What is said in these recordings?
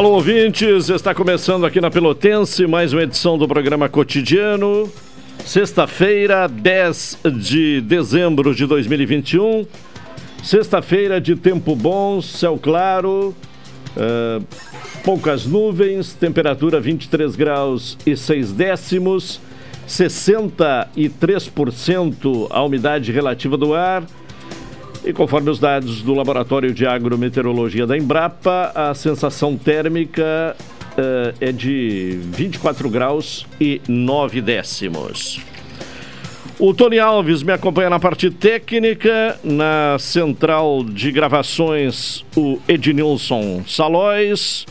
Alô, ouvintes, está começando aqui na Pelotense mais uma edição do programa Cotidiano. Sexta-feira, 10 de dezembro de 2021. Sexta-feira de tempo bom, céu claro, uh, poucas nuvens, temperatura 23 graus e 6 décimos, 63% a umidade relativa do ar. E conforme os dados do Laboratório de Agrometeorologia da Embrapa, a sensação térmica uh, é de 24 graus e 9 décimos. O Tony Alves me acompanha na parte técnica, na central de gravações, o Ednilson Salóis.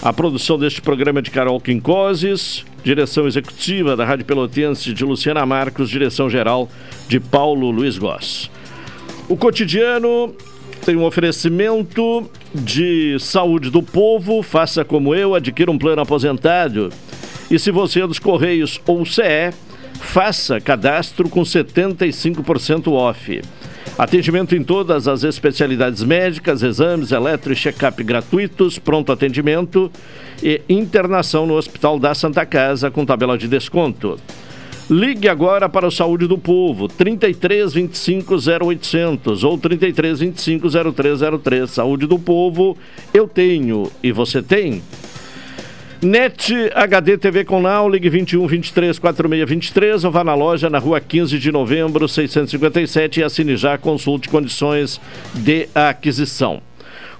A produção deste programa é de Carol Quincoses, direção executiva da Rádio Pelotense de Luciana Marcos, direção geral de Paulo Luiz Goss. O cotidiano tem um oferecimento de saúde do povo. Faça como eu, adquira um plano aposentado. E se você é dos Correios ou CE, faça cadastro com 75% off. Atendimento em todas as especialidades médicas, exames, eletro e check-up gratuitos, pronto atendimento e internação no Hospital da Santa Casa com tabela de desconto. Ligue agora para o Saúde do Povo, 33 25 0800 ou 33 25 0303. Saúde do Povo, eu tenho e você tem? NET HD TV com Now, ligue 21 23 46 23 ou vá na loja na rua 15 de novembro 657 e assine já, consulte condições de aquisição.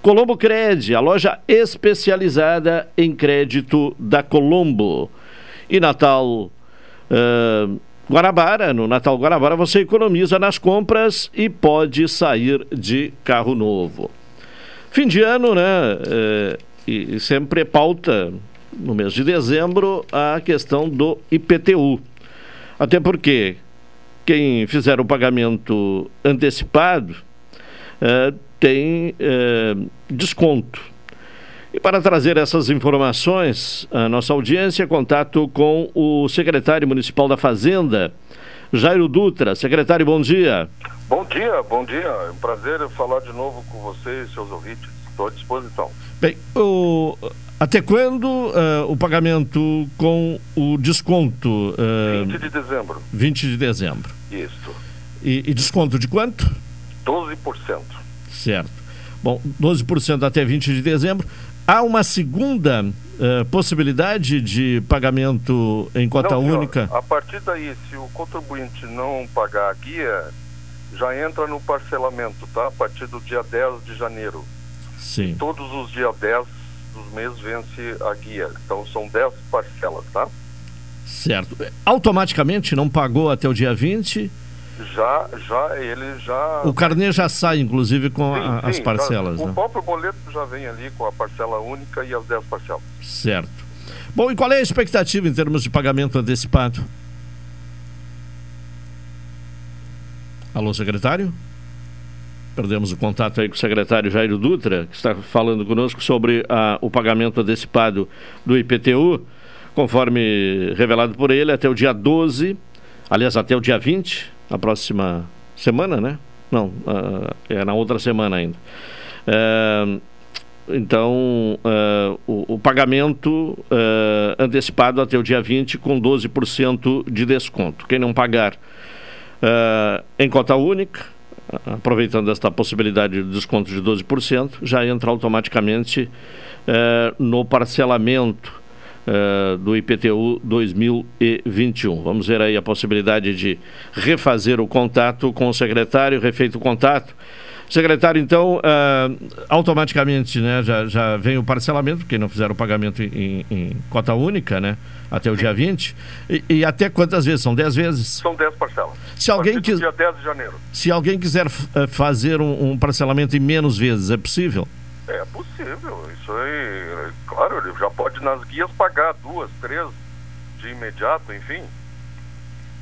Colombo Cred, a loja especializada em crédito da Colombo. E Natal Uh, Guarabara, no Natal Guarabara, você economiza nas compras e pode sair de carro novo. Fim de ano, né? Uh, e sempre pauta no mês de dezembro a questão do IPTU. Até porque quem fizer o pagamento antecipado uh, tem desconto e para trazer essas informações, a nossa audiência, contato com o secretário municipal da Fazenda, Jairo Dutra. Secretário, bom dia. Bom dia, bom dia. É um prazer falar de novo com você e seus ouvintes. Estou à disposição. Bem, o, até quando uh, o pagamento com o desconto? Uh, 20 de dezembro. 20 de dezembro. Isso. E, e desconto de quanto? 12%. Certo. Bom, 12% até 20 de dezembro. Há uma segunda uh, possibilidade de pagamento em cota não, única? Senhor, a partir daí, se o contribuinte não pagar a guia, já entra no parcelamento, tá? A partir do dia 10 de janeiro. Sim. Todos os dias 10 dos meses vence a guia. Então são 10 parcelas, tá? Certo. Automaticamente não pagou até o dia 20? Já, já, ele já. O carnê já sai, inclusive, com sim, a, sim, as parcelas. Já, né? O próprio boleto já vem ali com a parcela única e as 10 parcelas. Certo. Bom, e qual é a expectativa em termos de pagamento antecipado? Alô, secretário? Perdemos o contato aí com o secretário Jairo Dutra, que está falando conosco sobre a, o pagamento antecipado do IPTU, conforme revelado por ele, até o dia 12, aliás, até o dia 20, na próxima semana, né? Não, uh, é na outra semana ainda. Uh, então, uh, o, o, pagamento antecipado até o dia 20 com 12% de desconto. Quem não pagar em cota única, aproveitando esta possibilidade de desconto de 12%, já entra automaticamente no parcelamento uh, do IPTU 2021. Vamos ver aí a possibilidade de refazer o contato com o secretário, refeito o contato. Secretário, então, uh, automaticamente né, já, já vem o parcelamento, quem não fizer o pagamento em, em cota única, né? Até o dia 20? E, e, até quantas vezes? São 10 vezes? São 10 parcelas. Se alguém quis... dia 10 de janeiro. Se alguém quiser eh, fazer um, um, parcelamento em menos vezes, é possível? É possível. Isso aí, claro, ele já pode nas guias pagar duas, três de imediato, enfim.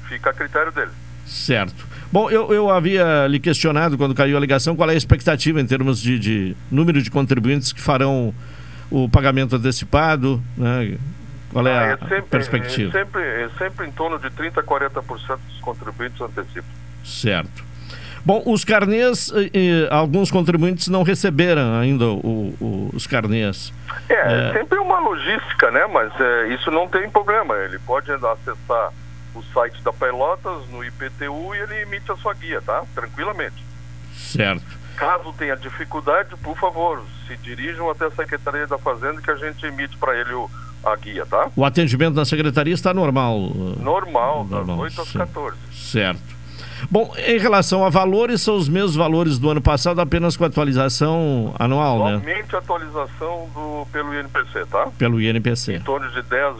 Fica a critério dele. Certo. Bom, eu, eu havia lhe questionado quando caiu a ligação qual é a expectativa em termos de, de número de contribuintes que farão o pagamento antecipado, né? Qual é, ah, é a sempre, perspectiva? É sempre, é sempre em torno de 30% a 40% dos contribuintes antecipam. Certo. Bom, os carnês, eh, alguns contribuintes não receberam ainda o, o, os carnês. É, é, sempre uma logística, né? Mas é, isso não tem problema. Ele pode acessar o site da Pelotas no IPTU e ele emite a sua guia, tá? Tranquilamente. Certo. Caso tenha dificuldade, por favor, se dirijam até a Secretaria da Fazenda que a gente emite para ele o, a guia, tá? O atendimento na Secretaria está normal? Normal, normal das 8 às 14. Certo. Bom, em relação a valores, são os mesmos valores do ano passado, apenas com atualização anual, Somente né? Somente atualização do, pelo INPC, tá? Pelo INPC. Em torno de 10,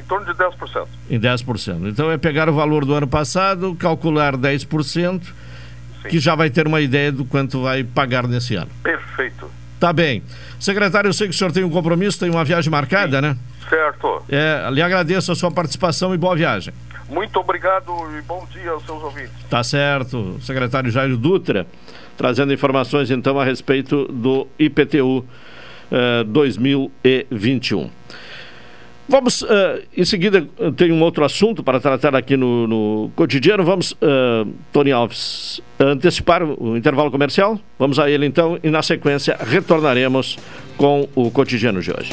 em torno de 10%. Em 10%. Então é pegar o valor do ano passado, calcular 10%, Sim. que já vai ter uma ideia do quanto vai pagar nesse ano. Perfeito. Tá bem. Secretário, eu sei que o senhor tem um compromisso, tem uma viagem marcada, Sim. né? Certo. É, lhe agradeço a sua participação e boa viagem. Muito obrigado e bom dia aos seus ouvintes. Tá certo. Secretário Jairo Dutra, trazendo informações então a respeito do IPTU eh, 2021. Vamos, uh, em seguida, tem um outro assunto para tratar aqui no, no cotidiano. Vamos, uh, Tony Alves, antecipar o intervalo comercial? Vamos a ele então e, na sequência, retornaremos com o cotidiano de hoje.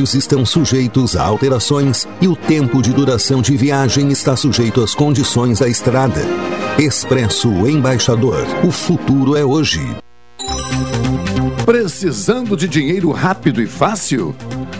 horários estão sujeitos a alterações e o tempo de duração de viagem está sujeito às condições da estrada. Expresso Embaixador. O futuro é hoje. Precisando de dinheiro rápido e fácil?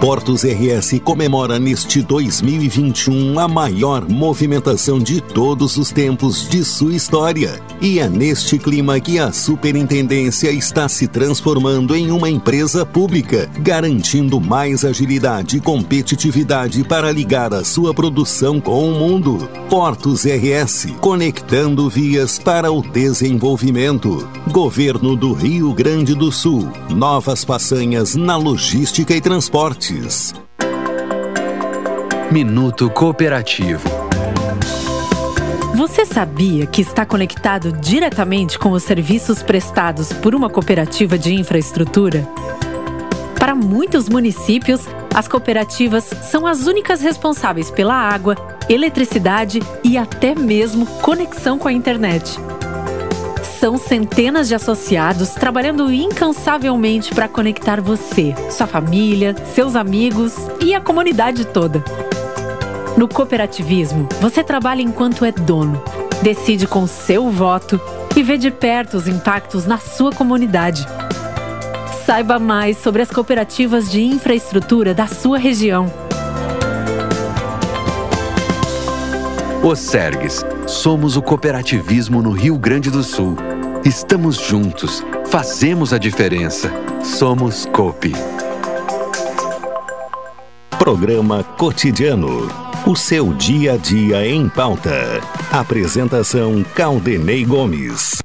Portos RS comemora neste 2021 a maior movimentação de todos os tempos de sua história. E é neste clima que a Superintendência está se transformando em uma empresa pública, garantindo mais agilidade e competitividade para ligar a sua produção com o mundo. Portos RS, conectando vias para o desenvolvimento. Governo do Rio Grande do Sul. Novas façanhas na logística e transporte. Minuto Cooperativo. Você sabia que está conectado diretamente com os serviços prestados por uma cooperativa de infraestrutura? Para muitos municípios, as cooperativas são as únicas responsáveis pela água, eletricidade e até mesmo conexão com a internet. São centenas de associados trabalhando incansavelmente para conectar você, sua família, seus amigos e a comunidade toda. No cooperativismo, você trabalha enquanto é dono, decide com seu voto e vê de perto os impactos na sua comunidade. Saiba mais sobre as cooperativas de infraestrutura da sua região. O Sergues. Somos o cooperativismo no Rio Grande do Sul. Estamos juntos, fazemos a diferença. Somos COPE. Programa Cotidiano. O seu dia a dia em pauta. Apresentação Caldenei Gomes.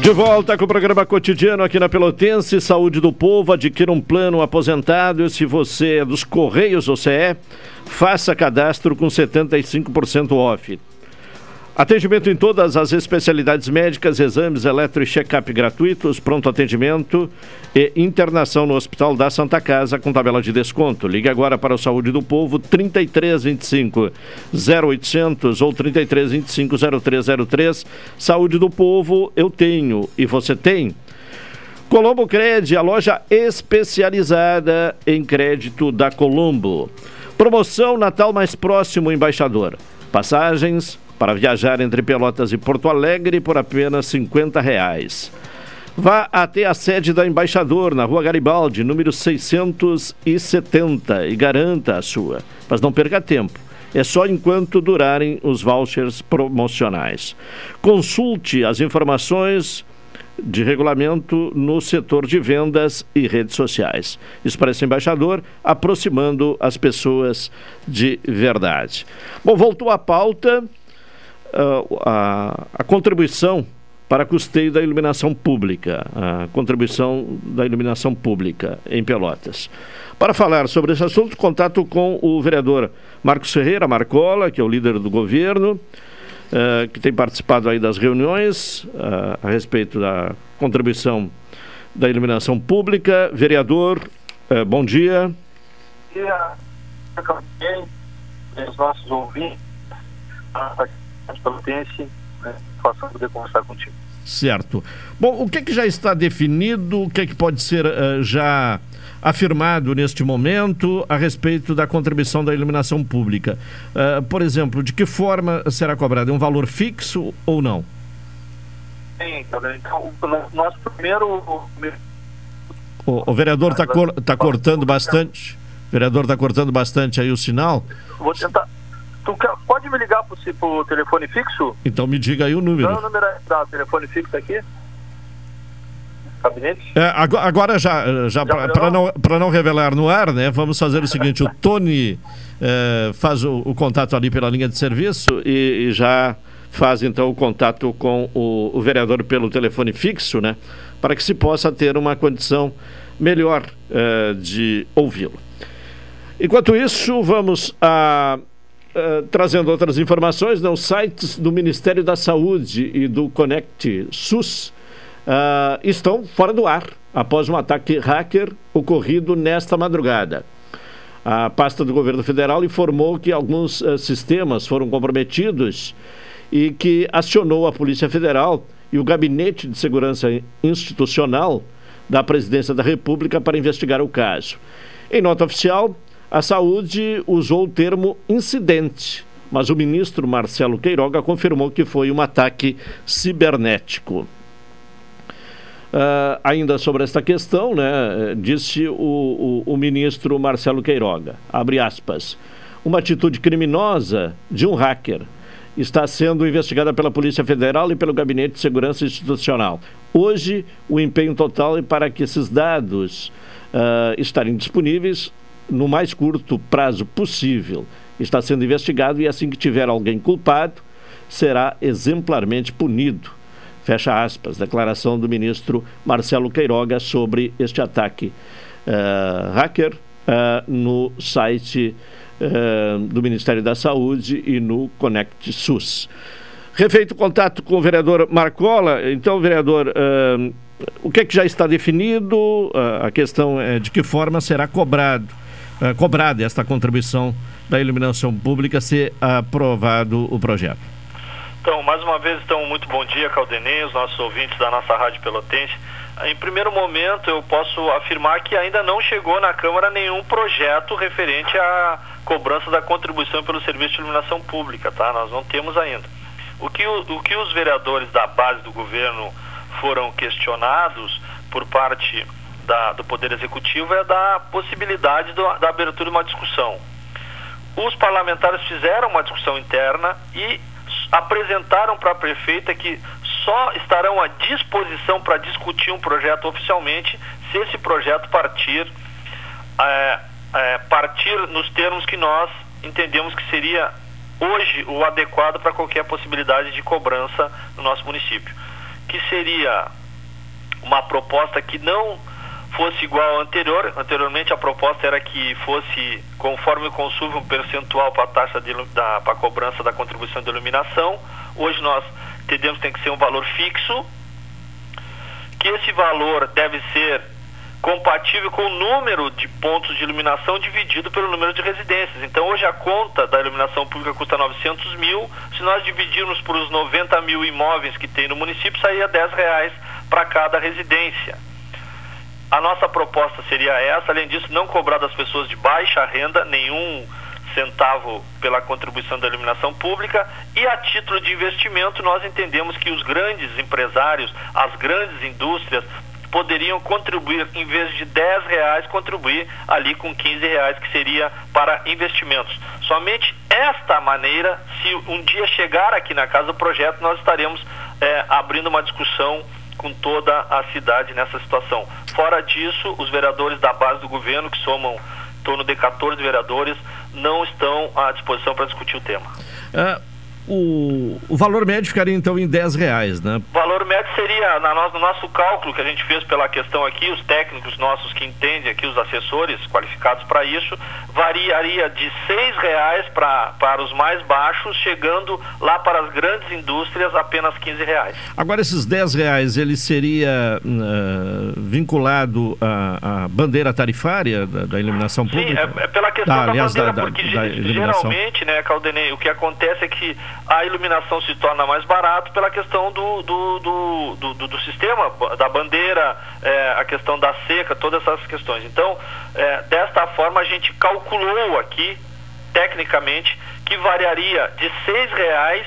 De volta com o programa cotidiano aqui na Pelotense, Saúde do Povo, adquira um plano aposentado. Se você é dos Correios ou CE, faça cadastro com 75% off. Atendimento em todas as especialidades médicas, exames, eletro e check-up gratuitos, pronto atendimento e internação no Hospital da Santa Casa com tabela de desconto. Ligue agora para o Saúde do Povo 3325 0800 ou 3325 0303. Saúde do Povo, eu tenho e você tem. Colombo Cred, a loja especializada em crédito da Colombo. Promoção Natal mais próximo, embaixador. Passagens para viajar entre Pelotas e Porto Alegre por apenas 50 reais. Vá até a sede da Embaixador, na Rua Garibaldi, número 670, e garanta a sua. Mas não perca tempo. É só enquanto durarem os vouchers promocionais. Consulte as informações de regulamento no setor de vendas e redes sociais. Expresso Embaixador, aproximando as pessoas de verdade. Bom, voltou à pauta a, a contribuição para custeio da iluminação pública, a contribuição da iluminação pública em Pelotas. Para falar sobre esse assunto, contato com o vereador Marcos Ferreira Marcola, que é o líder do governo, uh, que tem participado aí das reuniões uh, a respeito da contribuição da iluminação pública. Vereador, uh, bom dia. Bom dia, os nossos ouvintes pelotense, né, faça poder conversar contigo. Certo. Bom, o que, que já está definido, o que, que pode ser uh, já afirmado neste momento a respeito da contribuição da iluminação pública? Uh, por exemplo, de que forma será cobrado? É um valor fixo ou não? Sim, então, o nosso primeiro... O, o vereador está cor, tá cortando bastante. O vereador está cortando bastante aí o sinal. Vou tentar. Tu quer, pode me ligar pro, pro telefone fixo? Então me diga aí o número. Qual é o número da telefone fixo aqui? Gabinete? É, agora, agora, já, já, já para não, não revelar no ar, né? Vamos fazer o seguinte: o Tony é, faz o, o, contato ali pela linha de serviço e, e já faz então o contato com o, o, vereador pelo telefone fixo, né? Para que se possa ter uma condição melhor é, de ouvi-lo. Enquanto isso, vamos a. Uh, trazendo outras informações, né, os sites do Ministério da Saúde e do Connect SUS uh, estão fora do ar após um ataque hacker ocorrido nesta madrugada. A pasta do governo federal informou que alguns uh, sistemas foram comprometidos e que acionou a Polícia Federal e o Gabinete de Segurança Institucional da Presidência da República para investigar o caso. Em nota oficial, a saúde usou o termo incidente, mas o ministro Marcelo Queiroga confirmou que foi um ataque cibernético. Uh, ainda sobre esta questão, né, disse o, o, o, ministro Marcelo Queiroga, abre aspas, uma atitude criminosa de um hacker está sendo investigada pela Polícia Federal e pelo Gabinete de Segurança Institucional. Hoje, o empenho total é para que esses dados uh, estarem disponíveis no mais curto prazo possível. Está sendo investigado e assim que tiver alguém culpado, será exemplarmente punido. Fecha aspas. Declaração do ministro Marcelo Queiroga sobre este ataque uh, hacker uh, no site uh, do Ministério da Saúde e no Conect SUS. Refeito contato com o vereador Marcola, então, vereador, o que é que já está definido? a questão é de que forma será cobrado uh, cobrada esta contribuição da iluminação pública se aprovado o projeto. Então, mais uma vez, então, muito bom dia, Caldenei, os nossos ouvintes da nossa Rádio Pelotense. Em primeiro momento, eu posso afirmar que ainda não chegou na Câmara nenhum projeto referente à cobrança da contribuição pelo serviço de iluminação pública, tá? Nós não temos ainda. O que, o, o que os vereadores da base do governo foram questionados por parte da, do Poder Executivo é da possibilidade do, da abertura de uma discussão. Os parlamentares fizeram uma discussão interna e apresentaram para a prefeita que só estarão à disposição para discutir um projeto oficialmente se esse projeto partir, é, é, partir nos termos que nós entendemos que seria hoje o adequado para qualquer possibilidade de cobrança no nosso município. Que seria uma proposta que não fosse igual ao anterior. Anteriormente a proposta era que fosse conforme o consumo um percentual para a taxa de, da para a cobrança da contribuição de iluminação. Hoje nós entendemos que tem que ser um valor fixo, que esse valor deve ser compatível com o número de pontos de iluminação dividido pelo número de residências. Então hoje a conta da iluminação pública custa 900 mil, se nós dividirmos por os 90 mil imóveis que tem no município, saía 10 reais para cada residência. A nossa proposta seria essa, além disso, não cobrar das pessoas de baixa renda nenhum centavo pela contribuição da iluminação pública e a título de investimento nós entendemos que os grandes empresários, as grandes indústrias poderiam contribuir, em vez de 10 reais, contribuir ali com 15 reais, que seria para investimentos. Somente esta maneira, se um dia chegar aqui na casa do projeto, nós estaremos é, abrindo uma discussão com toda a cidade nessa situação. Fora disso, os vereadores da base do governo, que somam em torno de 14 vereadores, não estão à disposição para discutir o tema. Uh, o, o valor médio ficaria então em 10 reais, né? O valor médio seria, na no, no nosso cálculo que a gente fez pela questão aqui, os técnicos nossos que entendem aqui, os assessores qualificados para isso, variaria de seis reais pra, para os mais baixos, chegando lá para as grandes indústrias apenas 15 reais. Agora esses 10 reais, ele seria uh, vinculado à, à, bandeira tarifária da, da iluminação pública? Sim, é, é pela questão ah, da aliás, bandeira, da, porque da, geralmente, né, Caldenei, o que acontece é que a iluminação se torna mais barato pela questão do, do, do, do, do sistema, da bandeira, é, a questão da seca, todas essas questões. Então, é, desta forma, a gente calculou aqui, tecnicamente, que variaria de seis reais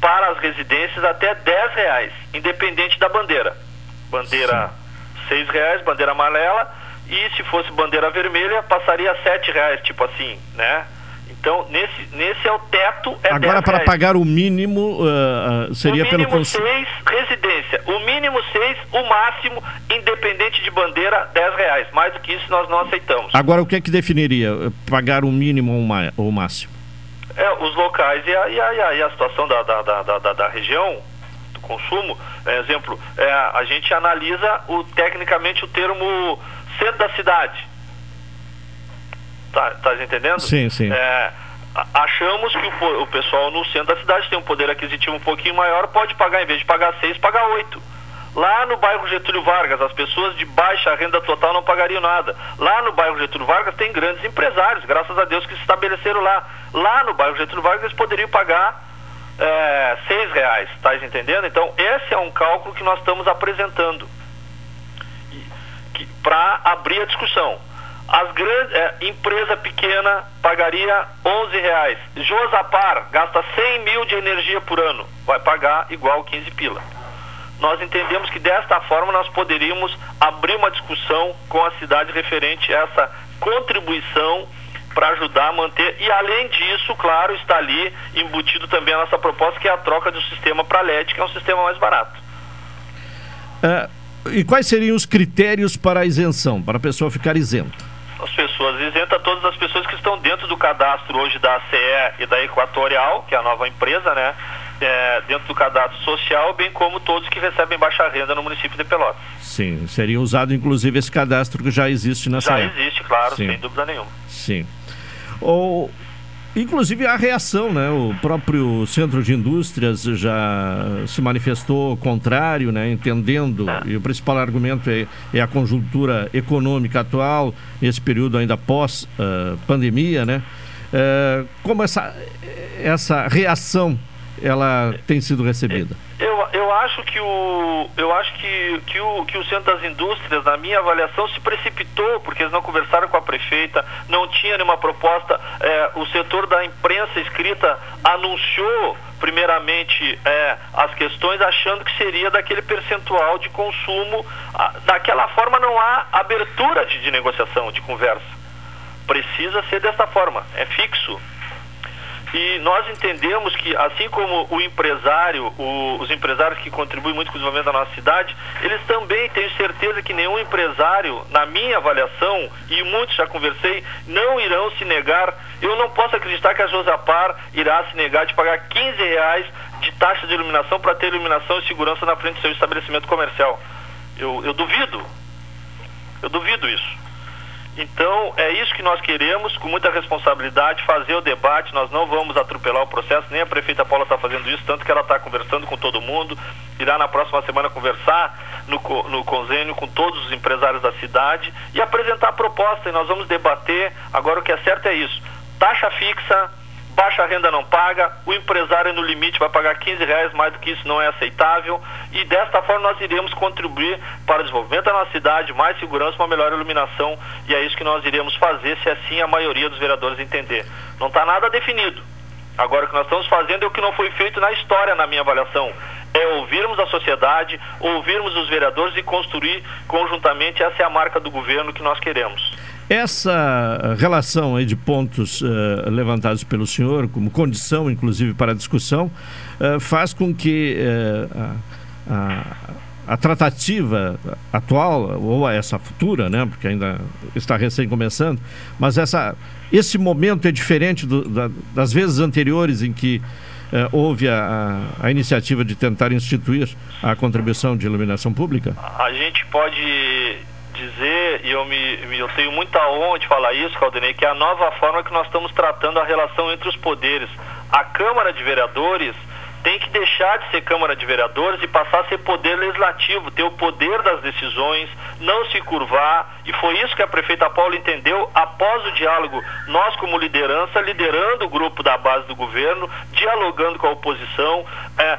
para as residências até dez reais, independente da bandeira. Bandeira seis reais, bandeira amarela, e se fosse bandeira vermelha, passaria a sete reais, tipo assim, né? Então, nesse, nesse é o teto. É Agora, para reais. pagar o mínimo, uh, seria o mínimo pelo seis, residência. O mínimo seis, o máximo, independente de bandeira, dez reais. Mais do que isso, nós não aceitamos. Agora, o que é que definiria? Pagar o mínimo ou o máximo? É, os locais e a, e a, e a situação da, da, da, da, da região, do consumo. É, exemplo, é, a gente analisa o, tecnicamente o termo centro da cidade Tá, tá entendendo? Sim, sim. É, achamos que o, o, pessoal no centro da cidade tem um poder aquisitivo um pouquinho maior, pode pagar, em vez de pagar seis, pagar oito. Lá no bairro Getúlio Vargas, as pessoas de baixa renda total não pagariam nada. Lá no bairro Getúlio Vargas tem grandes empresários, graças a Deus que se estabeleceram lá. Lá no bairro Getúlio Vargas eles poderiam pagar é, seis reais, tá entendendo? Então esse é um cálculo que nós estamos apresentando para abrir a discussão. As grandes, é, empresa pequena pagaria 11 reais. Josapar gasta 100 mil de energia por ano, vai pagar igual 15 pila nós entendemos que desta forma nós poderíamos abrir uma discussão com a cidade referente a essa contribuição para ajudar a manter. E além disso, claro, está ali embutido também a nossa proposta, que é a troca do sistema para LED, que é um sistema mais barato. É, e quais seriam os critérios para a isenção, para a pessoa ficar isenta? As pessoas isenta todas as pessoas que estão dentro do cadastro hoje da ACE e da Equatorial, que é a nova empresa, né? é, dentro do cadastro social, bem como todos que recebem baixa renda no município de Pelotas. Sim, seria usado inclusive esse cadastro que já existe nessa Já existe, claro, Sim. sem dúvida nenhuma. Sim. Ou, inclusive a reação, né? O próprio Centro de Indústrias já se manifestou contrário, né? Entendendo, é. e o principal argumento é, é, a conjuntura econômica atual, nesse período ainda pós-pandemia, uh, né? Uh, como essa, essa reação ela tem sido recebida? Eu, eu acho que o eu acho que, que, o, que o Centro das Indústrias, na minha avaliação, se precipitou, porque eles não conversaram com a prefeita, não tinha nenhuma proposta. É, o setor da imprensa escrita anunciou primeiramente é, as questões achando que seria daquele percentual de consumo. daquela forma não há abertura de, de negociação, de conversa. Precisa ser dessa forma, é fixo. E nós entendemos que, assim como o empresário, o, os empresários que contribuem muito com o desenvolvimento da nossa cidade, eles também têm certeza que nenhum empresário, na minha avaliação, e muitos já conversei, não irão se negar. Eu não posso acreditar que a Josapar irá se negar de pagar 15 reais de taxa de iluminação para ter iluminação e segurança na frente do seu estabelecimento comercial. Eu, eu duvido. Eu duvido isso. Então, é isso que nós queremos, com muita responsabilidade, fazer o debate. Nós não vamos atropelar o processo, nem a prefeita Paula está fazendo isso, tanto que ela está conversando com todo mundo. Irá na próxima semana conversar no, no convênio com todos os empresários da cidade e apresentar a proposta. E nós vamos debater. Agora, o que é certo é isso: taxa fixa baixa renda não paga, o empresário no limite vai pagar 15 reais, mais do que isso não é aceitável, e desta forma nós iremos contribuir para o desenvolvimento da nossa cidade, mais segurança, uma melhor iluminação, e é isso que nós iremos fazer, se assim a maioria dos vereadores entender. Não está nada definido. Agora, o que nós estamos fazendo é o que não foi feito na história, na minha avaliação. É ouvirmos a sociedade, ouvirmos os vereadores e construir conjuntamente. Essa é a marca do governo que nós queremos. Essa relação aí de pontos uh, levantados pelo senhor, como condição, inclusive, para a discussão, uh, faz com que uh, a, a, a, tratativa atual, ou essa futura, né, porque ainda está recém começando, mas essa, esse momento é diferente do, da, das vezes anteriores em que houve a, a, iniciativa de tentar instituir a contribuição de iluminação pública? A gente pode dizer, e eu, me, eu tenho muita honra de falar isso, Caldenei, que é a nova forma que nós estamos tratando a relação entre os poderes. A Câmara de Vereadores tem que deixar de ser Câmara de Vereadores e passar a ser poder legislativo, ter o poder das decisões, não se curvar. E foi isso que a prefeita Paula entendeu após o diálogo, nós como liderança, liderando o grupo da base do governo, dialogando com a oposição. É,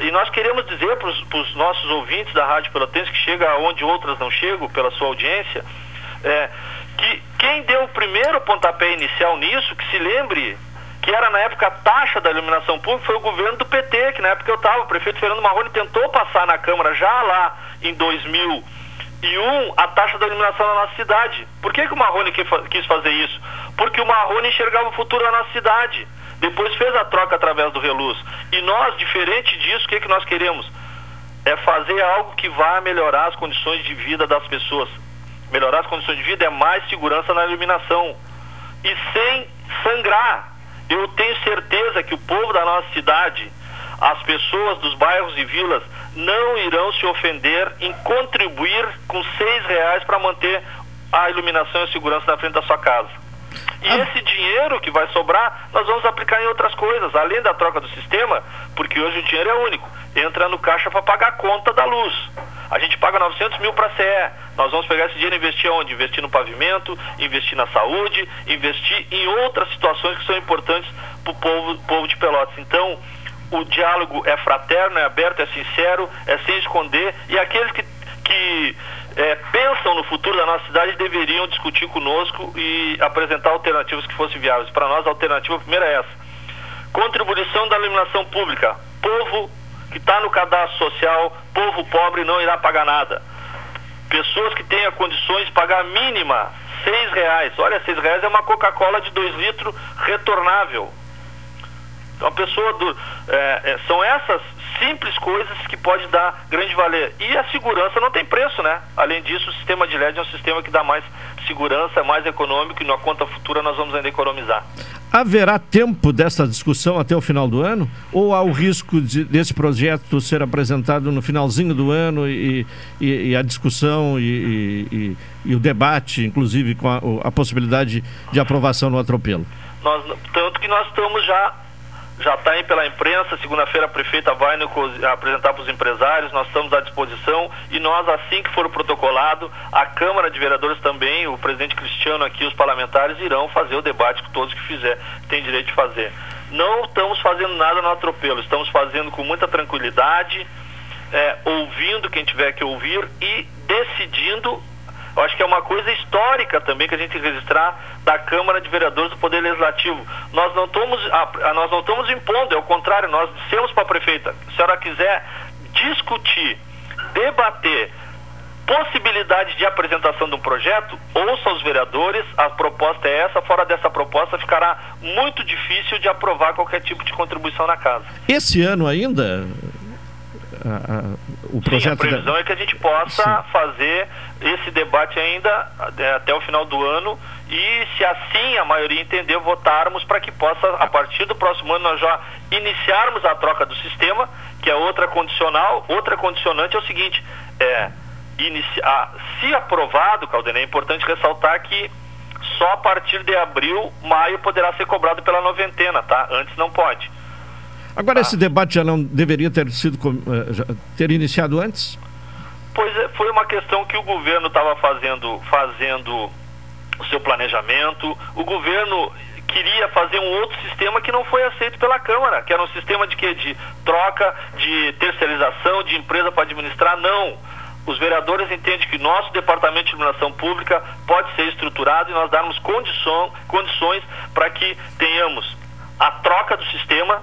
e nós queremos dizer para os nossos ouvintes da Rádio Pelotense, que chega onde outras não chegam, pela sua audiência, é, que quem deu o primeiro pontapé inicial nisso, que se lembre que era na época a taxa da iluminação pública, foi o governo do PT, que na época eu estava, o prefeito Fernando Marrone tentou passar na Câmara já lá em 2001 a taxa da iluminação na nossa cidade. Por que, que o Marrone quis fazer isso? Porque o Marrone enxergava o futuro da nossa cidade. Depois fez a troca através do Reluz. E nós, diferente disso, o que, que nós queremos? É fazer algo que vá melhorar as condições de vida das pessoas. Melhorar as condições de vida é mais segurança na iluminação. E sem sangrar. Eu tenho certeza que o povo da nossa cidade, as pessoas dos bairros e vilas, não irão se ofender em contribuir com seis reais para manter a iluminação e a segurança na frente da sua casa. E ah. esse dinheiro que vai sobrar, nós vamos aplicar em outras coisas, além da troca do sistema, porque hoje o dinheiro é único. Entra no caixa para pagar a conta da luz. A gente paga 900 mil para a CE. Nós vamos pegar esse dinheiro e investir onde? Investir no pavimento, investir na saúde, investir em outras situações que são importantes para o povo, povo de Pelotas. Então, o diálogo é fraterno, é aberto, é sincero, é sem esconder. E aqueles que, que é, pensam no futuro da nossa cidade deveriam discutir conosco e apresentar alternativas que fossem viáveis. Para nós, a alternativa primeira é essa. Contribuição da iluminação pública. Povo que está no cadastro social, povo pobre não irá pagar nada. Pessoas que tenham condições de pagar a mínima seis reais. Olha, seis reais é uma Coca-Cola de dois litros retornável. Então a pessoa do, é, é, são essas simples coisas que pode dar grande valer. E a segurança não tem preço, né? Além disso, o sistema de LED é um sistema que dá mais segurança, é mais econômico e na conta futura nós vamos ainda economizar. Haverá tempo dessa discussão até o final do ano? Ou há o risco de, desse projeto ser apresentado no finalzinho do ano e, e, e a discussão e, e, o debate, inclusive com a, a possibilidade de aprovação no atropelo? Nós, tanto que nós estamos já já está aí pela imprensa. Segunda-feira a prefeita vai no, apresentar para os empresários. Nós estamos à disposição e nós, assim que for protocolado, a Câmara de Vereadores também, o presidente Cristiano aqui, os parlamentares irão fazer o debate que todos que fizer têm direito de fazer. Não estamos fazendo nada no atropelo, estamos fazendo com muita tranquilidade, é, ouvindo quem tiver que ouvir e decidindo eu acho que é uma coisa histórica também que a gente registrar da Câmara de Vereadores do Poder Legislativo. Nós não estamos, nós não estamos impondo, é o contrário, nós dissemos para a prefeita, se a senhora quiser discutir, debater possibilidade de apresentação de um projeto, ouça os vereadores, a proposta é essa, fora dessa proposta ficará muito difícil de aprovar qualquer tipo de contribuição na casa. Esse ano ainda, a, a, o projeto. Sim, a previsão da... é que a gente possa Sim. fazer esse debate ainda é, até o final do ano e, se assim a maioria entender, votarmos para que possa, a partir do próximo ano, nós já iniciarmos a troca do sistema, que é outra condicional. Outra condicionante é o seguinte: é, iniciar, se aprovado, Caldenei, é importante ressaltar que só a partir de abril, maio poderá ser cobrado pela noventena, tá? Antes não pode. Agora, tá. esse debate já não deveria ter sido eh, ter iniciado antes? Pois é, foi uma questão que o governo estava fazendo, fazendo o seu planejamento. O governo queria fazer um outro sistema que não foi aceito pela Câmara, que era um sistema de que de troca, de terceirização, de empresa para administrar. Não. Os vereadores entendem que nosso departamento de iluminação pública pode ser estruturado e nós darmos condição, condições para que tenhamos a troca do sistema,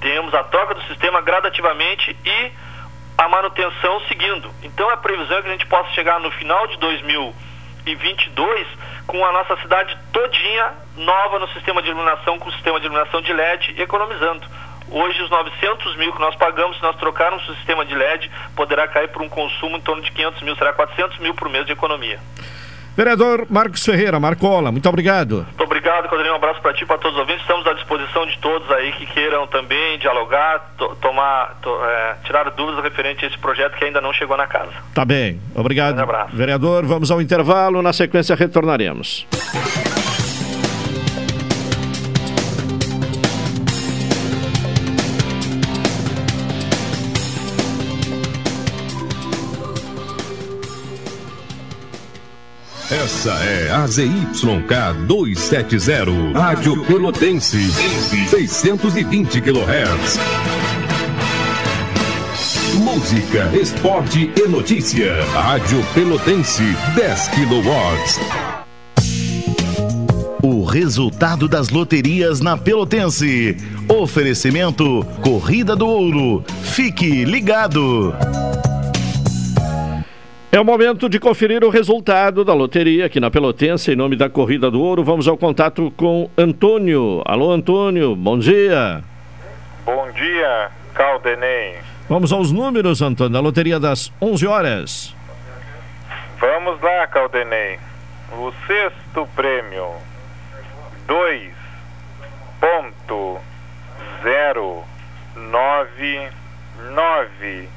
temos a troca do sistema gradativamente e a manutenção seguindo. Então a previsão é que a gente possa chegar no final de 2022 com a nossa cidade todinha nova no sistema de iluminação, com o sistema de iluminação de LED, economizando. Hoje, os 900 mil que nós pagamos, se nós trocarmos o sistema de LED, poderá cair por um consumo em torno de 500 mil, será 400 mil por mês de economia. Vereador Marcos Ferreira, Marcola, muito obrigado. Muito obrigado, Codrinho. Um abraço para ti e para todos os ouvintes. Estamos à disposição de todos aí que queiram também dialogar, to tomar, to é, tirar dúvidas referente a esse projeto que ainda não chegou na casa. Tá bem. Obrigado. Um abraço. Vereador, vamos ao intervalo. Na sequência, retornaremos. Essa é a ZYK 270, Rádio Pelotense, 620 kHz. Música, esporte e notícia. Rádio Pelotense, 10 kW. O resultado das loterias na Pelotense. Oferecimento Corrida do Ouro. Fique ligado. É o momento de conferir o resultado da loteria aqui na Pelotense, em nome da Corrida do Ouro. Vamos ao contato com Antônio. Alô, Antônio, bom dia. Bom dia, Caldenei. Vamos aos números, Antônio, da loteria das 11 horas. Vamos lá, Caldenei. O sexto prêmio, 2.099.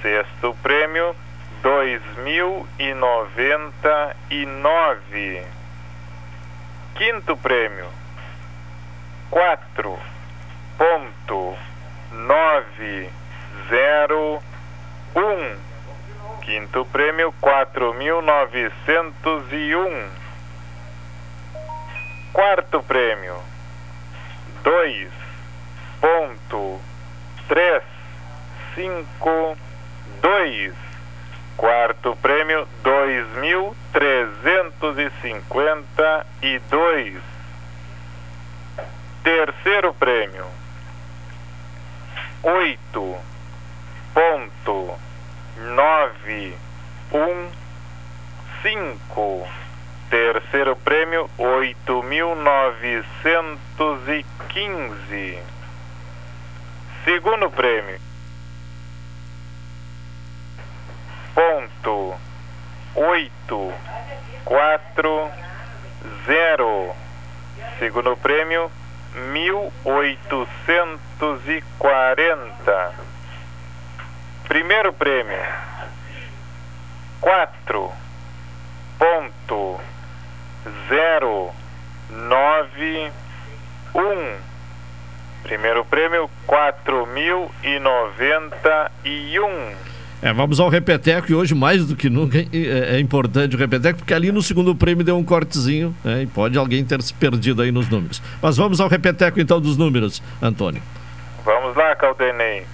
Sexto prêmio, dois mil e noventa e nove. Quinto prêmio, quatro ponto nove zero um. Quinto prêmio, quatro mil novecentos e um. Quarto prêmio, dois ponto três cinco dois. Quarto prêmio, dois mil trezentos e cinquenta e dois. Terceiro prêmio, oito ponto nove um cinco. Terceiro prêmio, oito mil novecentos e quinze. Segundo prêmio, ponto oito quatro zero. Segundo prêmio, mil oitocentos e quarenta. Primeiro prêmio, quatro ponto zero nove um. Primeiro prêmio, quatro mil e noventa e um. É, vamos ao repeteco e hoje mais do que nunca é, é importante o repeteco, porque ali no segundo prêmio deu um cortezinho né, e pode alguém ter se perdido aí nos números. Mas vamos ao repeteco então dos números, Antônio. Vamos lá, Caldenei.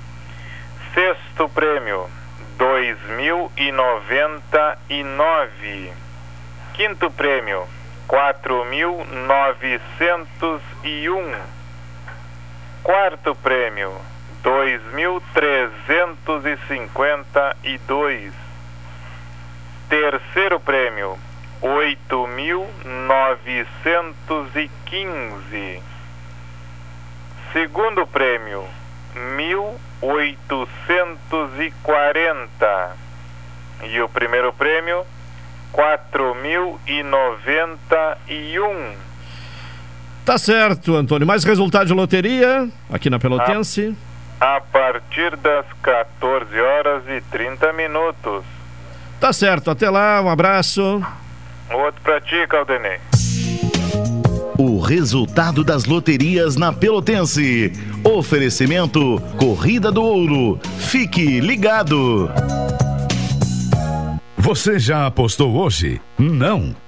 Sexto prêmio, dois mil e noventa e nove. Quinto prêmio, quatro mil novecentos e um. Quarto prêmio, dois mil trezentos e cinquenta e dois. Terceiro prêmio, oito mil novecentos e quinze. Segundo prêmio, mil oitocentos e quarenta. O primeiro prêmio, quatro mil e noventa e um. Tá certo, Antônio. Mais resultado de loteria aqui na Pelotense. A partir das 14 horas e 30 minutos. Tá certo, até lá, um abraço. Outro pra ti, Caldenei. O resultado das loterias na Pelotense. Oferecimento Corrida do Ouro. Fique ligado. Você já apostou hoje? Não.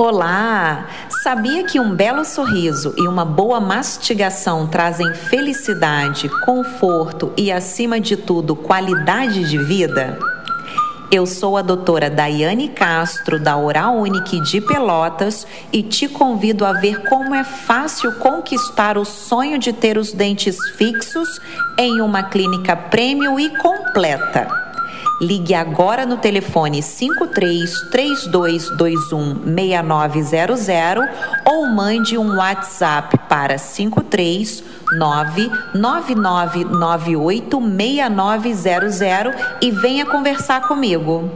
Olá! Sabia que um belo sorriso e uma boa mastigação trazem felicidade, conforto e, acima de tudo, qualidade de vida? Eu sou a doutora Daiane Castro, da Oral Unique de Pelotas, e te convido a ver como é fácil conquistar o sonho de ter os dentes fixos em uma clínica premium e completa. Ligue agora no telefone 53 3221 6900 ou mande um WhatsApp para 53 99998 6900 e venha conversar comigo.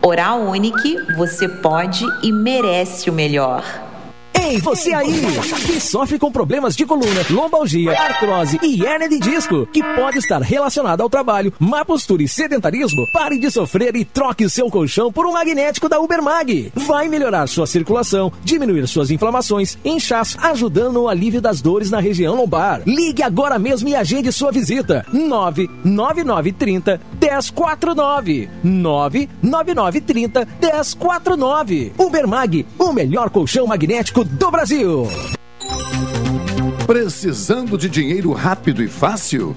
Oral Unique, você pode e merece o melhor. Ei, você aí que sofre com problemas de coluna, lombalgia, artrose e hernia de disco, que pode estar relacionado ao trabalho, má postura e sedentarismo, pare de sofrer e troque seu colchão por um magnético da Ubermag. Vai melhorar sua circulação, diminuir suas inflamações, inchaço, ajudando no alívio das dores na região lombar. Ligue agora mesmo e agende sua visita. 99930 1049 99930 1049 Ubermag, o melhor colchão magnético do Brasil. Precisando de dinheiro rápido e fácil?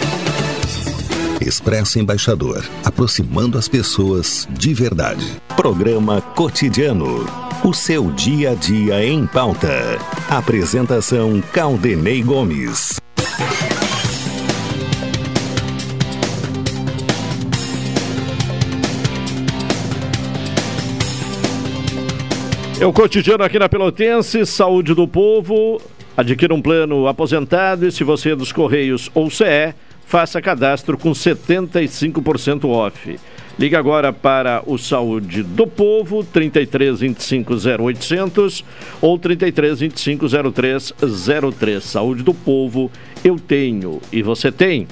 Expresso Embaixador, aproximando as pessoas de verdade. Programa Cotidiano. O seu dia a dia em pauta. Apresentação Caldenei Gomes. É o cotidiano aqui na Pelotense, saúde do povo. Adquira um plano aposentado e se você é dos Correios ou CE, faça cadastro com 75% off. Liga agora para o Saúde do Povo, 33 25 0800 ou 33 25 0303. Saúde do Povo, eu tenho e você tem.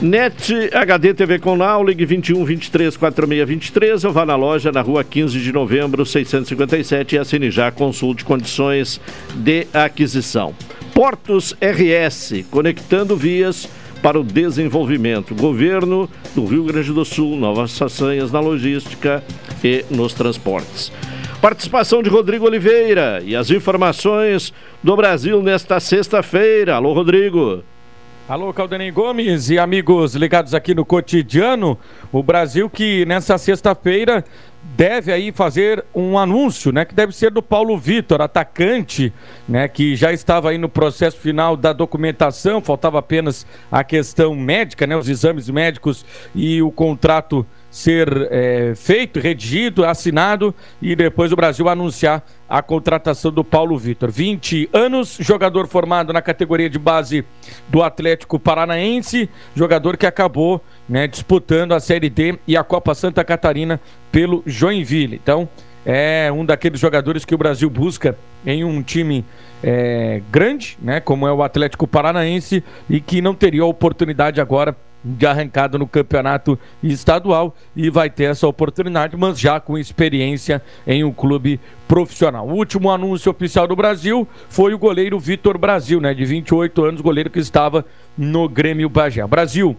NET HD TV com Now, ligue 21 23 46 23 ou vá na loja na rua 15 de novembro 657 e assine já, consulte condições de aquisição. Portos RS, conectando vias para o desenvolvimento. Governo do Rio Grande do Sul, novas façanhas na logística e nos transportes. Participação de Rodrigo Oliveira e as informações do Brasil nesta sexta-feira. Alô, Rodrigo. Alô, Caldenei Gomes e amigos ligados aqui no cotidiano. O Brasil que nessa sexta-feira deve aí fazer um anúncio, né, que deve ser do Paulo Vitor, atacante, né, que já estava aí no processo final da documentação, faltava apenas a questão médica, né, os exames médicos e o contrato ser é, feito, redigido, assinado e depois o Brasil anunciar a contratação do Paulo Vitor. 20 anos, jogador formado na categoria de base do Atlético Paranaense, jogador que acabou né, disputando a Série D e a Copa Santa Catarina pelo Joinville. Então, é um daqueles jogadores que o Brasil busca em um time é, grande, né, como é o Atlético Paranaense, e que não teria a oportunidade agora de arrancada no campeonato estadual e vai ter essa oportunidade, mas já com experiência em um clube profissional. O último anúncio oficial do Brasil foi o goleiro Vitor Brasil, né, de 28 anos, goleiro que estava no Grêmio Bagé. Brasil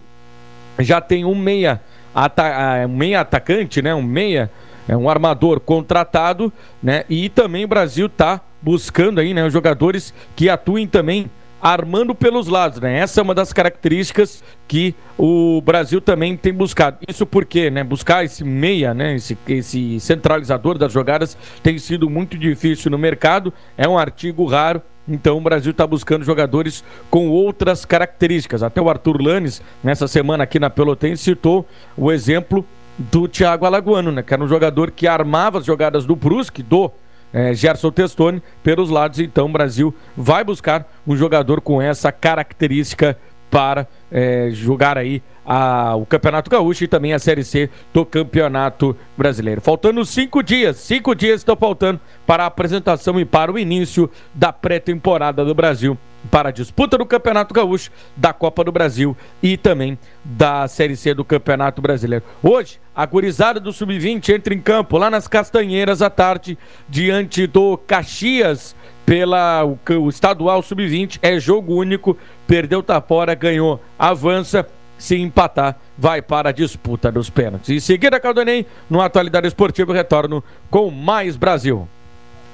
já tem um meia, ata, um meia atacante, né, um meia, é um armador contratado, né, e também o Brasil está buscando aí, né, jogadores que atuem também armando pelos lados, né? Essa é uma das características que o Brasil também tem buscado. Isso porque, né? Buscar esse meia, né? Esse, esse centralizador das jogadas tem sido muito difícil no mercado. É um artigo raro. Então o Brasil está buscando jogadores com outras características. Até o Arthur Lanes, nessa semana aqui na Pelotense, citou o exemplo do Thiago Alagoano, né? Que era um jogador que armava as jogadas do Brusque, do é, Gerson Testoni pelos lados. Então, o Brasil vai buscar um jogador com essa característica para é, jogar aí a, o Campeonato Gaúcho e também a Série C do Campeonato Brasileiro. Faltando cinco dias, cinco dias estão faltando para a apresentação e para o início da pré-temporada do Brasil para a disputa do Campeonato Gaúcho, da Copa do Brasil e também da Série C do Campeonato Brasileiro. Hoje, a gurizada do Sub-20 entra em campo lá nas Castanheiras à tarde, diante do Caxias, pela o, o estadual Sub-20. É jogo único, perdeu, tá fora, ganhou, avança. Se empatar, vai para a disputa dos pênaltis. Em seguida, Caldanei, no Atualidade Esportiva, retorno com mais Brasil.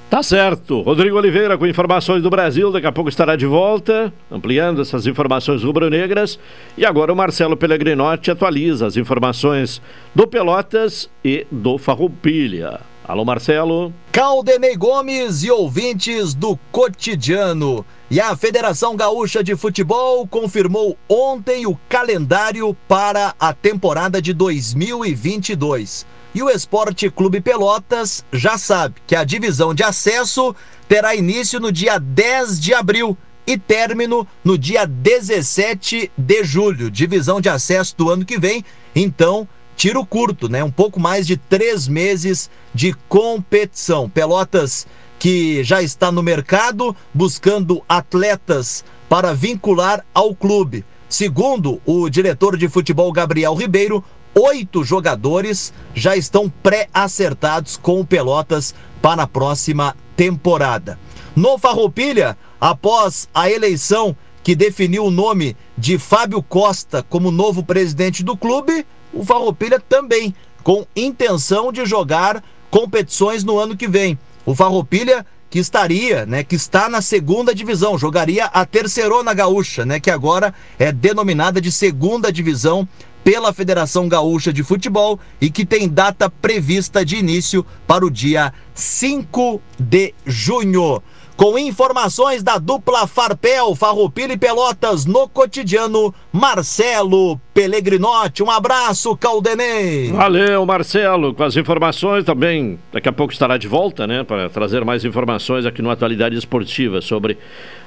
Tá certo. Rodrigo Oliveira com informações do Brasil, daqui a pouco estará de volta, ampliando essas informações rubro-negras. E agora o Marcelo Pellegrinotti atualiza as informações do Pelotas e do Farroupilha. Alô, Marcelo. Caldenei Gomes e ouvintes do cotidiano. E a Federação Gaúcha de Futebol confirmou ontem o calendário para a temporada de 2022. E o Esporte Clube Pelotas já sabe que a divisão de acesso terá início no dia 10 de abril e término no dia 17 de julho. Divisão de acesso do ano que vem, então, tiro curto, né? Um pouco mais de três meses de competição. Pelotas que já está no mercado buscando atletas para vincular ao clube. Segundo o diretor de futebol Gabriel Ribeiro, oito jogadores já estão pré-acertados com o Pelotas para a próxima temporada. No Farroupilha, após a eleição que definiu o nome de Fábio Costa como novo presidente do clube, o Farroupilha também com intenção de jogar competições no ano que vem. O Farroupilha que estaria, né, que está na segunda divisão, jogaria a terceirona gaúcha, né, que agora é denominada de segunda divisão pela Federação Gaúcha de Futebol e que tem data prevista de início para o dia 5 de junho. Com informações da dupla Farpel, Farroupilha e Pelotas no cotidiano, Marcelo Pellegrinotti. Um abraço, Caldenei. Valeu, Marcelo, com as informações também. Daqui a pouco estará de volta, né, para trazer mais informações aqui no Atualidade Esportiva sobre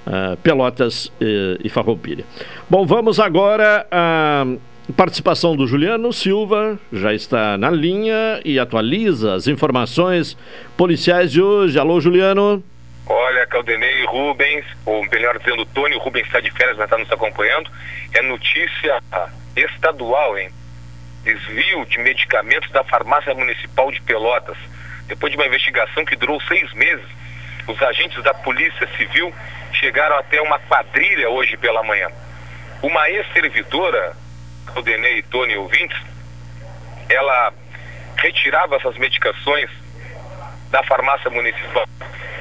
uh, Pelotas e, e Farroupilha. Bom, vamos agora a. Uh, Participação do Juliano Silva já está na linha e atualiza as informações policiais de hoje. Alô, Juliano. Olha, Caldenei Rubens, ou melhor dizendo, Tony Rubens está de férias, mas está nos acompanhando. É notícia estadual, hein? Desvio de medicamentos da farmácia municipal de Pelotas. Depois de uma investigação que durou seis meses, os agentes da Polícia Civil chegaram até uma quadrilha hoje pela manhã. Uma ex-servidora Caldenei Tony ouvintes, ela retirava essas medicações da farmácia municipal,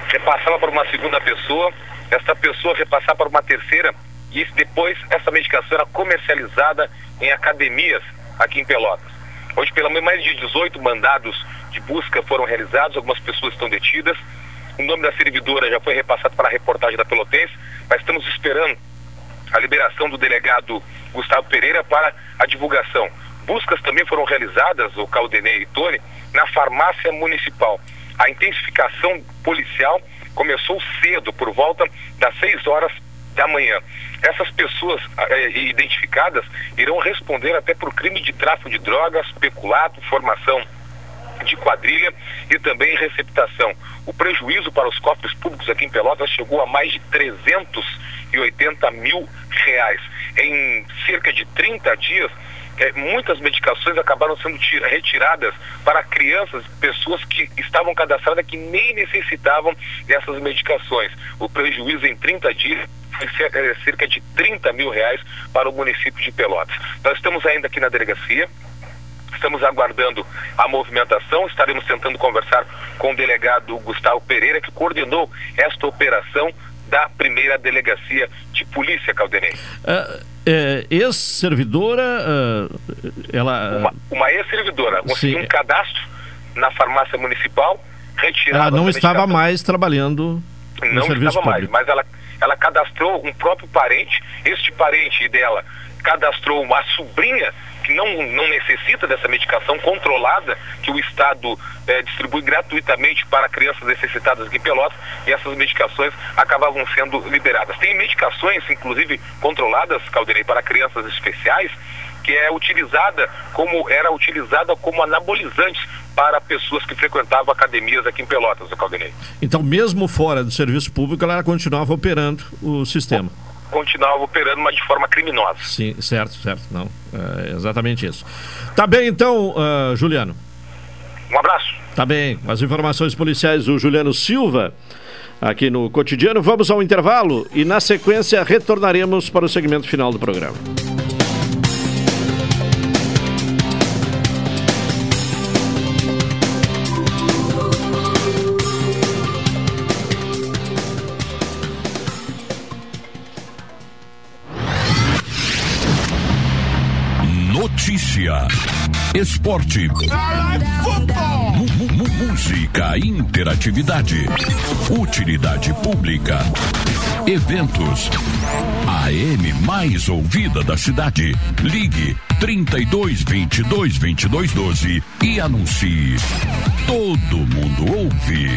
repassava para uma segunda pessoa, essa pessoa repassava para uma terceira e depois essa medicação era comercializada em academias aqui em Pelotas. Hoje, pelo menos mais de 18 mandados de busca foram realizados, algumas pessoas estão detidas. O nome da servidora já foi repassado para a reportagem da Pelotense, mas estamos esperando a liberação do delegado Gustavo Pereira para a divulgação. Buscas também foram realizadas, o Caldenei e Tony, na farmácia municipal. A intensificação policial começou cedo, por volta das 6 horas da manhã. Essas pessoas eh, identificadas irão responder até por crime de tráfico de drogas, peculato, formação de quadrilha e também receptação. O prejuízo para os cofres públicos aqui em Pelotas chegou a mais de 380 mil reais. Em cerca de 30 dias, é, muitas medicações acabaram sendo retiradas para crianças, pessoas que estavam cadastradas que nem necessitavam dessas medicações. O prejuízo em 30 dias foi cerca, é, cerca de 30 mil reais para o município de Pelotas. Nós estamos ainda aqui na delegacia, Estamos aguardando a movimentação, estaremos tentando conversar com o delegado Gustavo Pereira, que coordenou esta operação da primeira delegacia de polícia, Caldenei. Uh, é, ex-servidora, uh, ela... Uma, uma ex-servidora, conseguiu um cadastro na farmácia municipal, retirada... Ela não estava mais trabalhando no não serviço estava público. mais, mas ela, ela cadastrou um próprio parente, este parente dela cadastrou uma sobrinha não, não necessita dessa medicação controlada que o Estado eh, distribui gratuitamente para crianças necessitadas aqui em Pelotas e essas medicações acabavam sendo liberadas. Tem medicações, inclusive, controladas, Calderei, para crianças especiais, que é utilizada como era utilizada como anabolizante para pessoas que frequentavam academias aqui em Pelotas, Caldenei. Então, mesmo fora do serviço público, ela continuava operando o sistema. Continuava operando, mas de forma criminosa. Sim, certo, certo. Não, é exatamente isso. Tá bem, então, uh, Juliano. Um abraço. Tá bem. As informações policiais do Juliano Silva aqui no cotidiano. Vamos ao intervalo e, na sequência, retornaremos para o segmento final do programa. Notícia, esporte, música, interatividade, utilidade pública, eventos. A M mais ouvida da cidade. Ligue 32 22 22 12 e anuncie. Todo mundo ouve.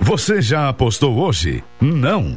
Você já apostou hoje? Não.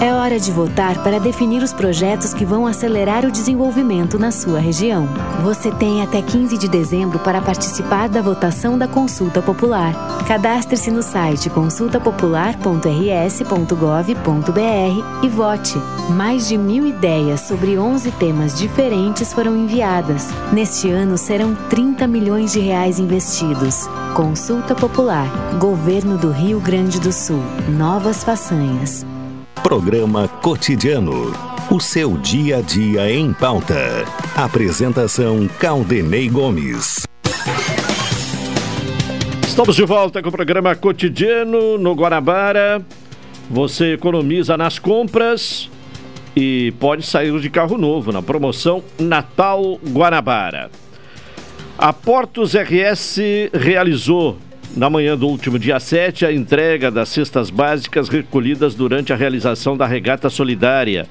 É hora de votar para definir os projetos que vão acelerar o desenvolvimento na sua região. Você tem até 15 de dezembro para participar da votação da Consulta Popular. Cadastre-se no site consultapopular.rs.gov.br e vote. Mais de mil ideias sobre 11 temas diferentes foram enviadas. Neste ano serão 30 milhões de reais investidos. Consulta Popular. Governo do Rio Grande do Sul. Novas façanhas. Programa Cotidiano. O seu dia a dia em pauta. Apresentação Caldenei Gomes. Estamos de volta com o programa cotidiano no Guanabara. Você economiza nas compras e pode sair de carro novo na promoção Natal Guanabara. A Portos RS realizou na manhã do último dia 7 a entrega das cestas básicas recolhidas durante a realização da regata solidária,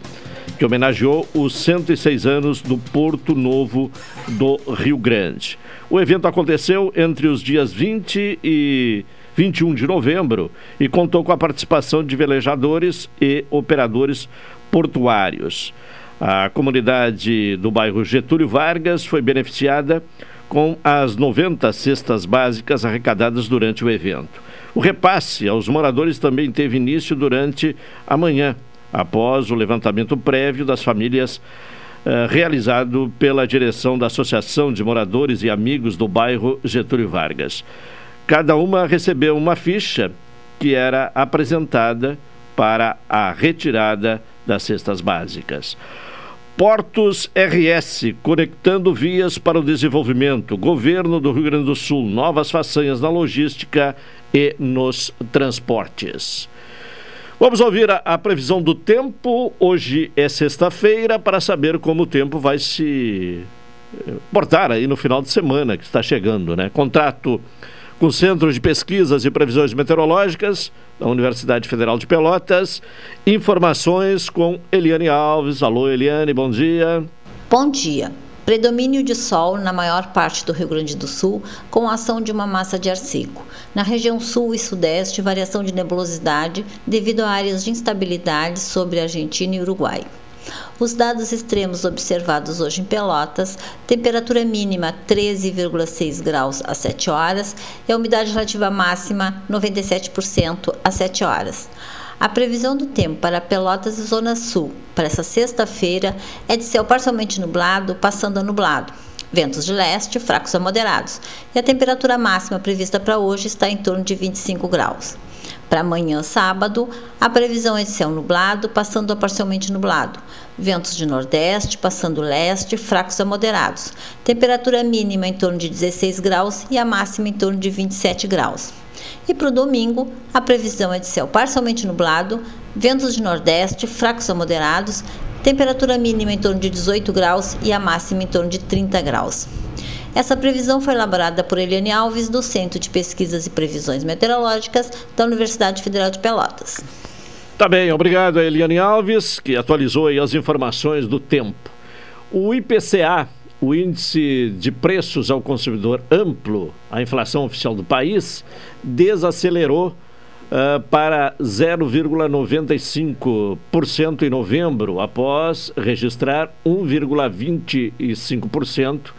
que homenageou os 106 anos do Porto Novo do Rio Grande. O evento aconteceu entre os dias 20 e 21 de novembro e contou com a participação de velejadores e operadores portuários. A comunidade do bairro Getúlio Vargas foi beneficiada com as 90 cestas básicas arrecadadas durante o evento. O repasse aos moradores também teve início durante a manhã, após o levantamento prévio das famílias eh, realizado pela direção da Associação de Moradores e Amigos do bairro Getúlio Vargas. Cada uma recebeu uma ficha que era apresentada para a retirada das cestas básicas. Portos RS, conectando vias para o desenvolvimento. Governo do Rio Grande do Sul, novas façanhas na logística e nos transportes. Vamos ouvir a, a previsão do tempo. Hoje é sexta-feira para saber como o tempo vai se eh, portar aí no final de semana que está chegando, né? Contrato com o Centro de Pesquisas e Previsões Meteorológicas da Universidade Federal de Pelotas. Informações com Eliane Alves. Alô, Eliane, bom dia. Bom dia. Predomínio de sol na maior parte do Rio Grande do Sul, com a ação de uma massa de ar seco. Na região sul e sudeste, variação de nebulosidade devido a áreas de instabilidade sobre Argentina e Uruguai. Os dados extremos observados hoje em Pelotas, temperatura mínima 13,6 graus às 7 horas e a umidade relativa máxima 97% às 7 horas. A previsão do tempo para Pelotas e Zona Sul para essa sexta-feira é de céu parcialmente nublado, passando a nublado. Ventos de leste, fracos a moderados. E a temperatura máxima prevista para hoje está em torno de 25 graus. Para amanhã, sábado, a previsão é de céu nublado, passando a parcialmente nublado. Ventos de nordeste, passando leste, fracos a moderados. Temperatura mínima em torno de 16 graus e a máxima em torno de 27 graus. E para o domingo, a previsão é de céu parcialmente nublado, ventos de nordeste, fracos a moderados, temperatura mínima em torno de 18 graus e a máxima em torno de 30 graus. Essa previsão foi elaborada por Eliane Alves, do Centro de Pesquisas e Previsões Meteorológicas da Universidade Federal de Pelotas. Tá bem, obrigado a Eliane Alves, que atualizou as informações do tempo. O IPCA, o Índice de Preços ao Consumidor Amplo, a inflação oficial do país, desacelerou uh, para 0,95% em novembro, após registrar 1,25%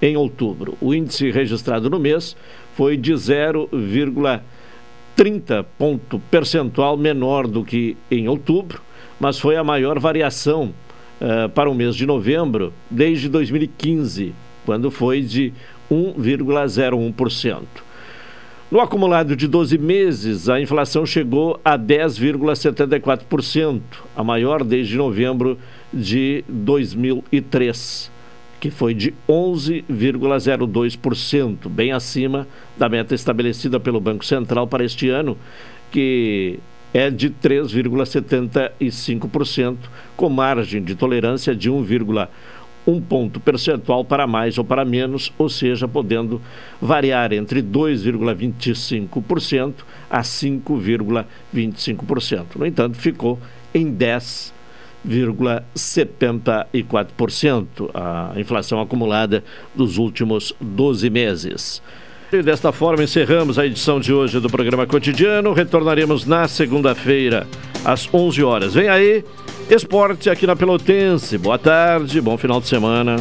em outubro. O índice registrado no mês foi de 0,30 ponto percentual menor do que em outubro, mas foi a maior variação uh, para o mês de novembro desde 2015, quando foi de 1,01%. No acumulado de 12 meses, a inflação chegou a 10,74%, a maior desde novembro de 2003 que foi de 11,02%, bem acima da meta estabelecida pelo Banco Central para este ano, que é de 3,75%, com margem de tolerância de 1,1 ponto percentual para mais ou para menos, ou seja, podendo variar entre 2,25% a 5,25%. No entanto, ficou em 10 0,74%, a inflação acumulada dos últimos 12 meses. E desta forma encerramos a edição de hoje do programa cotidiano. Retornaremos na segunda-feira, às 11 horas. Vem aí, esporte aqui na Pelotense. Boa tarde, bom final de semana.